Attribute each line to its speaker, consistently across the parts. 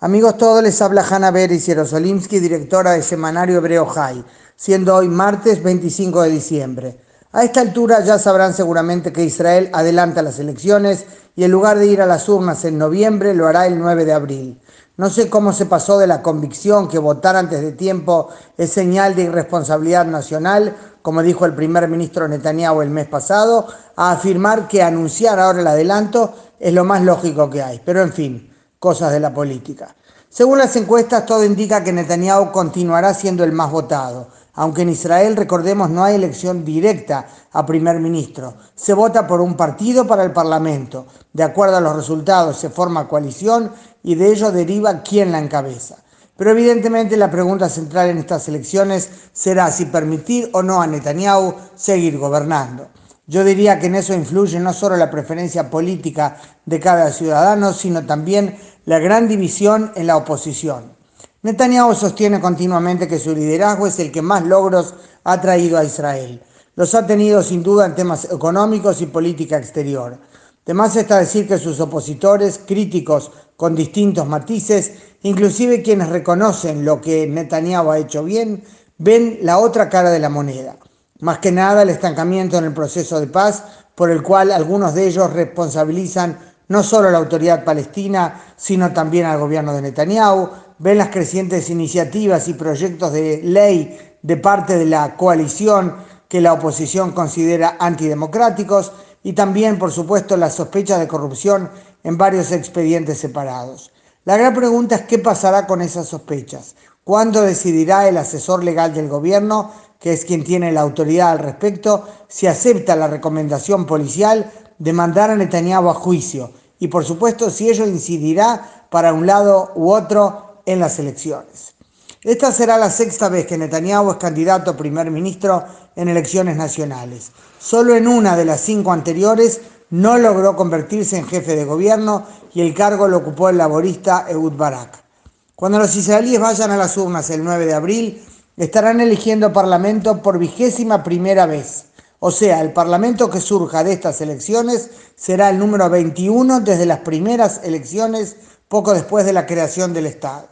Speaker 1: Amigos todos, les habla Hanna Beris Yerosolimsky, directora del semanario Hebreo High, siendo hoy martes 25 de diciembre. A esta altura ya sabrán seguramente que Israel adelanta las elecciones y en lugar de ir a las urnas en noviembre lo hará el 9 de abril. No sé cómo se pasó de la convicción que votar antes de tiempo es señal de irresponsabilidad nacional, como dijo el primer ministro Netanyahu el mes pasado, a afirmar que anunciar ahora el adelanto es lo más lógico que hay. Pero en fin cosas de la política. Según las encuestas, todo indica que Netanyahu continuará siendo el más votado, aunque en Israel, recordemos, no hay elección directa a primer ministro. Se vota por un partido para el Parlamento. De acuerdo a los resultados, se forma coalición y de ello deriva quién la encabeza. Pero evidentemente la pregunta central en estas elecciones será si permitir o no a Netanyahu seguir gobernando. Yo diría que en eso influye no solo la preferencia política de cada ciudadano, sino también la gran división en la oposición. Netanyahu sostiene continuamente que su liderazgo es el que más logros ha traído a Israel. Los ha tenido sin duda en temas económicos y política exterior. Además está decir que sus opositores, críticos con distintos matices, inclusive quienes reconocen lo que Netanyahu ha hecho bien, ven la otra cara de la moneda. Más que nada el estancamiento en el proceso de paz, por el cual algunos de ellos responsabilizan no solo a la autoridad palestina, sino también al gobierno de Netanyahu, ven las crecientes iniciativas y proyectos de ley de parte de la coalición que la oposición considera antidemocráticos y también, por supuesto, la sospecha de corrupción en varios expedientes separados. La gran pregunta es qué pasará con esas sospechas. ¿Cuándo decidirá el asesor legal del gobierno que es quien tiene la autoridad al respecto, si acepta la recomendación policial de mandar a Netanyahu a juicio y por supuesto si ello incidirá para un lado u otro en las elecciones. Esta será la sexta vez que Netanyahu es candidato a primer ministro en elecciones nacionales. Solo en una de las cinco anteriores no logró convertirse en jefe de gobierno y el cargo lo ocupó el laborista Ehud Barak. Cuando los israelíes vayan a las urnas el 9 de abril, estarán eligiendo parlamento por vigésima primera vez. O sea, el parlamento que surja de estas elecciones será el número 21 desde las primeras elecciones poco después de la creación del Estado.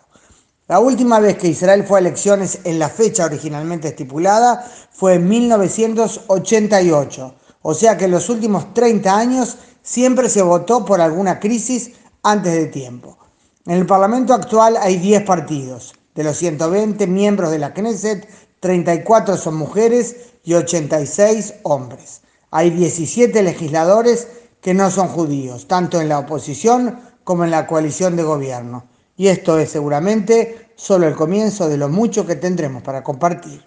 Speaker 1: La última vez que Israel fue a elecciones en la fecha originalmente estipulada fue en 1988. O sea que en los últimos 30 años siempre se votó por alguna crisis antes de tiempo. En el Parlamento actual hay 10 partidos. De los 120 miembros de la Knesset, 34 son mujeres y 86 hombres. Hay 17 legisladores que no son judíos, tanto en la oposición como en la coalición de gobierno. Y esto es seguramente solo el comienzo de lo mucho que tendremos para compartir.